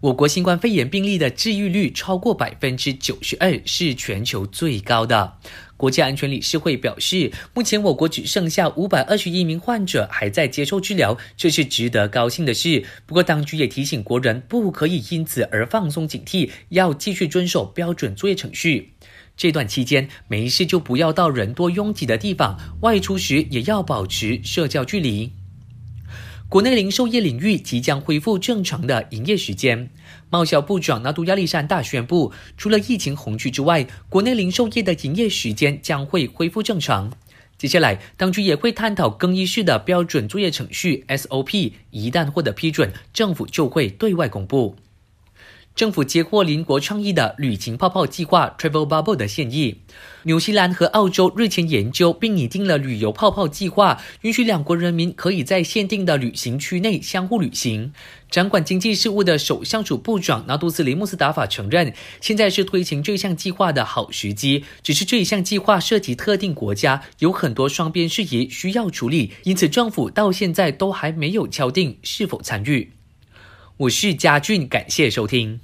我国新冠肺炎病例的治愈率超过百分之九十二，是全球最高的。国家安全理事会表示，目前我国只剩下五百二十一名患者还在接受治疗，这是值得高兴的事。不过，当局也提醒国人不可以因此而放松警惕，要继续遵守标准作业程序。这段期间，没事就不要到人多拥挤的地方，外出时也要保持社交距离。国内零售业领域即将恢复正常的营业时间。贸销部长纳杜亚利山大宣布，除了疫情红区之外，国内零售业的营业时间将会恢复正常。接下来，当局也会探讨更衣室的标准作业程序 SOP，一旦获得批准，政府就会对外公布。政府接获邻国倡议的旅行泡泡计划 （Travel Bubble） 的建议。纽西兰和澳洲日前研究并拟定了旅游泡泡计划，允许两国人民可以在限定的旅行区内相互旅行。掌管经济事务的首相署部长纳杜斯林穆斯达法承认，现在是推行这项计划的好时机。只是这一项计划涉及特定国家，有很多双边事宜需要处理，因此政府到现在都还没有敲定是否参与。我是嘉俊，感谢收听。